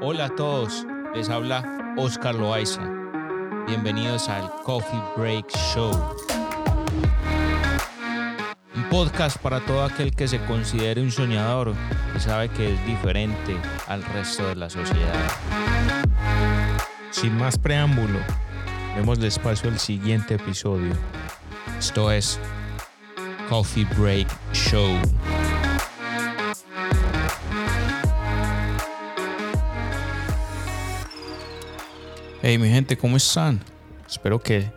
Hola a todos, les habla Oscar Loaiza. Bienvenidos al Coffee Break Show. Un podcast para todo aquel que se considere un soñador y sabe que es diferente al resto de la sociedad. Sin más preámbulo, demos espacio al siguiente episodio. Esto es Coffee Break Show. Hey mi gente, ¿cómo están? Espero que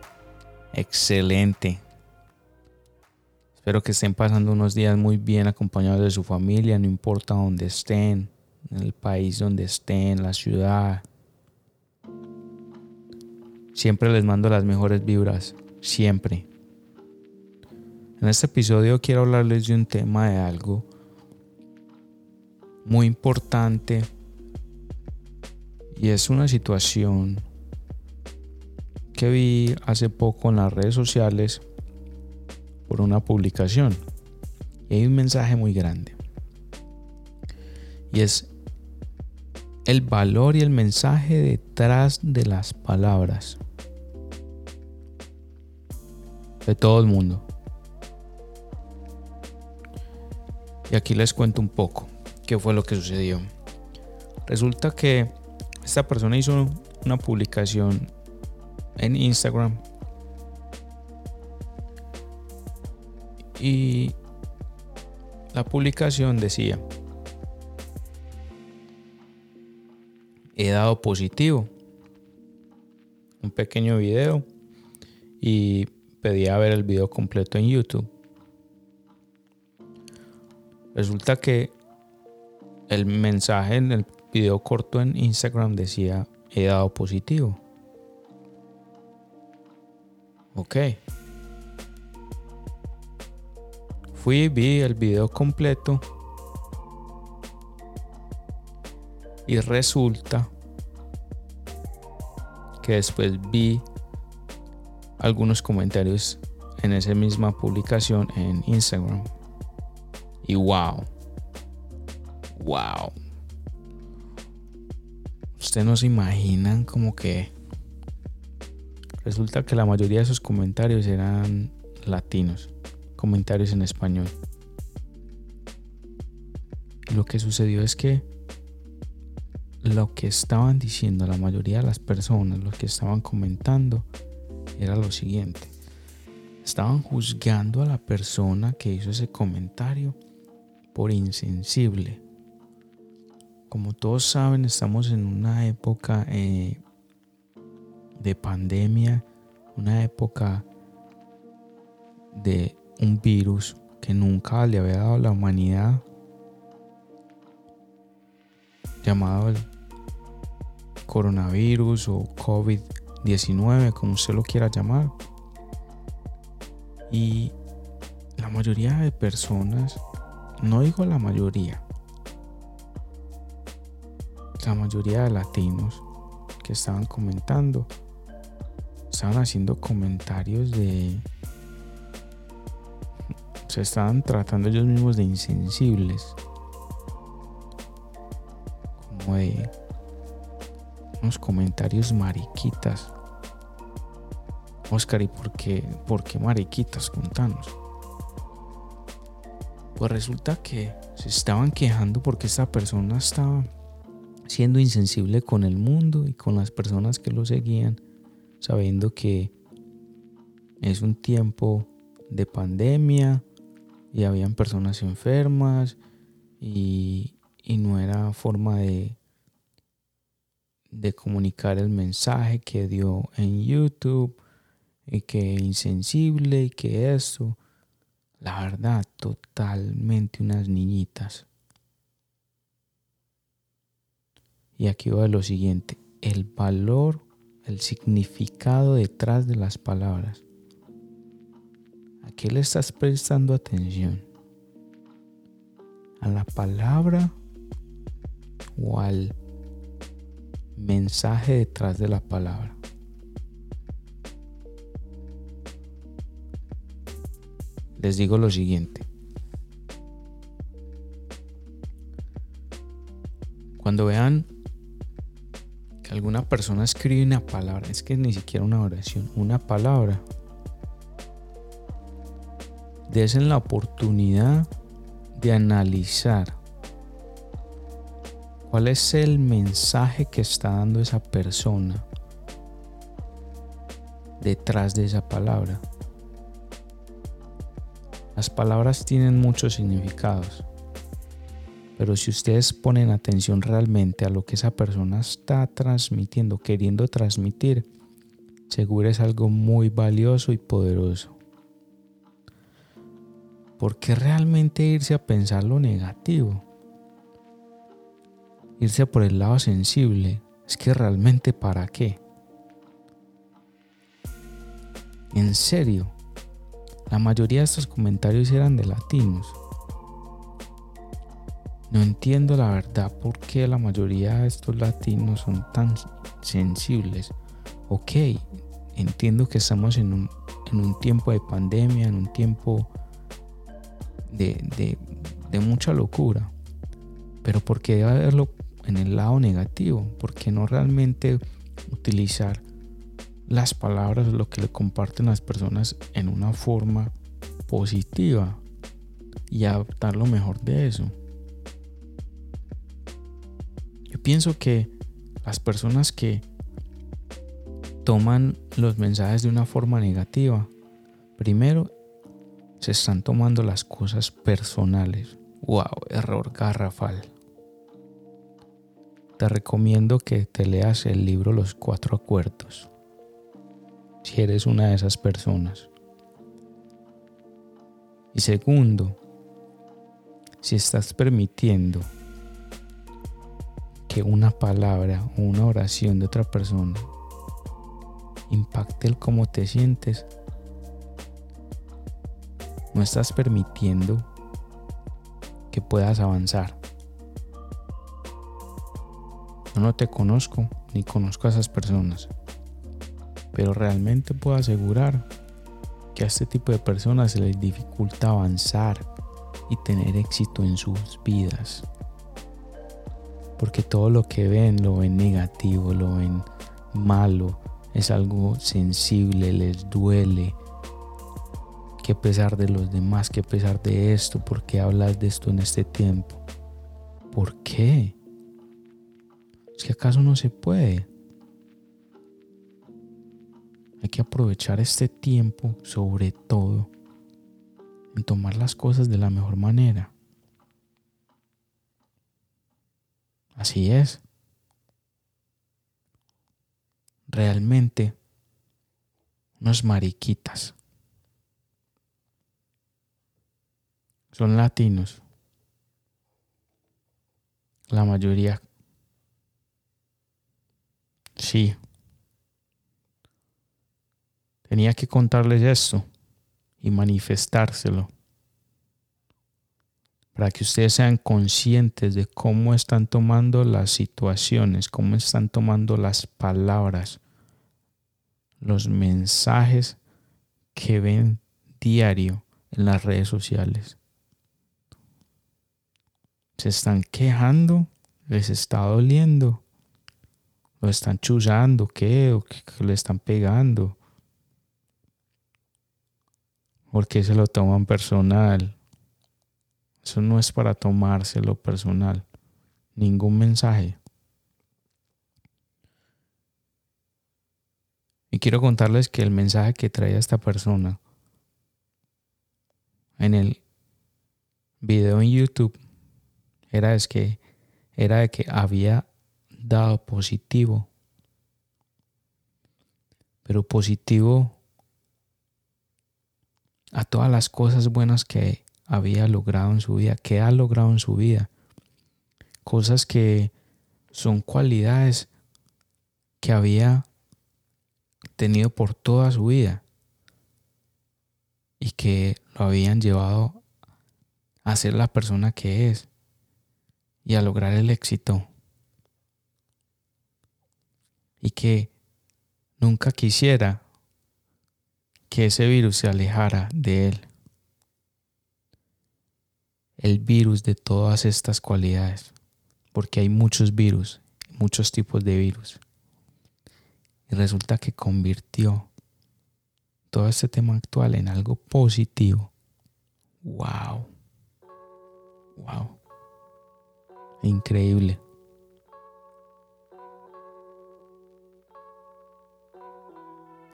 excelente. Espero que estén pasando unos días muy bien acompañados de su familia, no importa dónde estén, en el país donde estén, la ciudad. Siempre les mando las mejores vibras, siempre. En este episodio quiero hablarles de un tema de algo muy importante y es una situación vi hace poco en las redes sociales por una publicación. Y hay un mensaje muy grande. Y es el valor y el mensaje detrás de las palabras. De todo el mundo. Y aquí les cuento un poco qué fue lo que sucedió. Resulta que esta persona hizo una publicación en Instagram. Y la publicación decía, he dado positivo. Un pequeño video y pedía ver el video completo en YouTube. Resulta que el mensaje en el video corto en Instagram decía, he dado positivo. Ok. Fui, vi el video completo. Y resulta que después vi algunos comentarios en esa misma publicación en Instagram. Y wow. Wow. Ustedes no se imaginan como que Resulta que la mayoría de esos comentarios eran latinos, comentarios en español. lo que sucedió es que lo que estaban diciendo la mayoría de las personas, lo que estaban comentando, era lo siguiente. Estaban juzgando a la persona que hizo ese comentario por insensible. Como todos saben, estamos en una época eh, de pandemia, una época de un virus que nunca le había dado a la humanidad, llamado el coronavirus o COVID-19, como usted lo quiera llamar. Y la mayoría de personas, no digo la mayoría, la mayoría de latinos que estaban comentando estaban haciendo comentarios de... Se estaban tratando ellos mismos de insensibles. Como de unos comentarios mariquitas. Oscar, ¿y por qué, por qué mariquitas? Contanos. Pues resulta que se estaban quejando porque esta persona estaba siendo insensible con el mundo y con las personas que lo seguían sabiendo que es un tiempo de pandemia y habían personas enfermas y, no era forma de, de comunicar el mensaje que dio en YouTube y que insensible y que eso. La verdad, totalmente unas niñitas. Y aquí va lo siguiente, el valor el significado detrás de las palabras. ¿A qué le estás prestando atención? ¿A la palabra o al mensaje detrás de la palabra? Les digo lo siguiente. Cuando vean Alguna persona escribe una palabra, es que ni siquiera una oración, una palabra, desen la oportunidad de analizar cuál es el mensaje que está dando esa persona detrás de esa palabra. Las palabras tienen muchos significados, pero si ustedes ponen atención realmente a lo que esa persona está transmitiendo, queriendo transmitir, seguro es algo muy valioso y poderoso. ¿Por qué realmente irse a pensar lo negativo? Irse por el lado sensible. Es que realmente para qué? En serio, la mayoría de estos comentarios eran de latinos. No entiendo la verdad por qué la mayoría de estos latinos son tan sensibles. Ok, entiendo que estamos en un, en un tiempo de pandemia, en un tiempo de, mucha locura. Pero ¿por qué verlo en el lado negativo? ¿Por qué no realmente utilizar las palabras, lo que le comparten las personas en una forma positiva y adaptar lo mejor de eso? Pienso que las personas que toman los mensajes de una forma negativa, primero se están tomando las cosas personales. Wow, error garrafal. Te recomiendo que te leas el libro Los Cuatro Acuerdos. Si eres una de esas personas. Y segundo, si estás permitiendo que una palabra o una oración de otra persona impacte el cómo te sientes, no estás permitiendo que puedas avanzar. Yo no te conozco ni conozco a esas personas, pero realmente puedo asegurar que a este tipo de personas se les dificulta avanzar y tener éxito en sus vidas. Porque todo lo que ven lo ven negativo, lo ven malo, es algo sensible, les duele, que pesar de los demás, que pesar de esto, ¿por qué hablas de esto en este tiempo? ¿Por qué? ¿Es que acaso no se puede? Hay que aprovechar este tiempo sobre todo en tomar las cosas de la mejor manera. Así es. Realmente, unos mariquitas son latinos. La mayoría. Sí. Tenía que contarles esto y manifestárselo para que ustedes sean conscientes de cómo están tomando las situaciones, cómo están tomando las palabras, los mensajes que ven diario en las redes sociales se están quejando, les está doliendo, lo están chuzando, ¿qué? ¿O que le están pegando? Porque se lo toman personal. Eso no es para tomárselo personal. Ningún mensaje. Y quiero contarles que el mensaje que traía esta persona en el video en YouTube era, es que, era de que había dado positivo. Pero positivo a todas las cosas buenas que había logrado en su vida, que ha logrado en su vida. Cosas que son cualidades que había tenido por toda su vida y que lo habían llevado a ser la persona que es y a lograr el éxito. Y que nunca quisiera que ese virus se alejara de él. El virus de todas estas cualidades. Porque hay muchos virus, muchos tipos de virus. Y resulta que convirtió todo este tema actual en algo positivo. ¡Wow! ¡Wow! Increíble.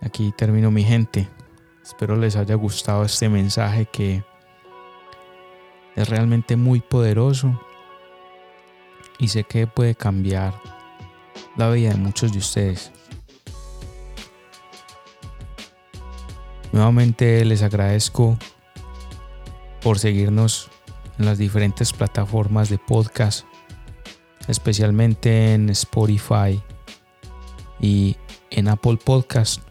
Aquí termino mi gente. Espero les haya gustado este mensaje que es realmente muy poderoso y sé que puede cambiar la vida de muchos de ustedes. Nuevamente les agradezco por seguirnos en las diferentes plataformas de podcast, especialmente en Spotify y en Apple Podcast.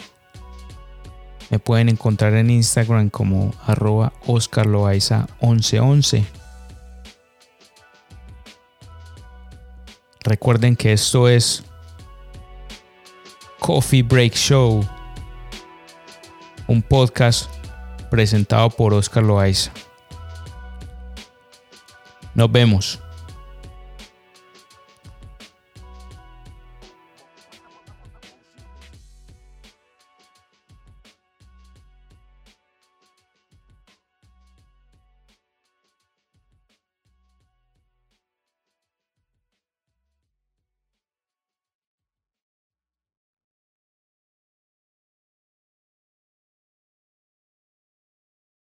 Me pueden encontrar en Instagram como arroba oscarloaiza1111. Recuerden que esto es Coffee Break Show, un podcast presentado por Oscar Loaiza. Nos vemos.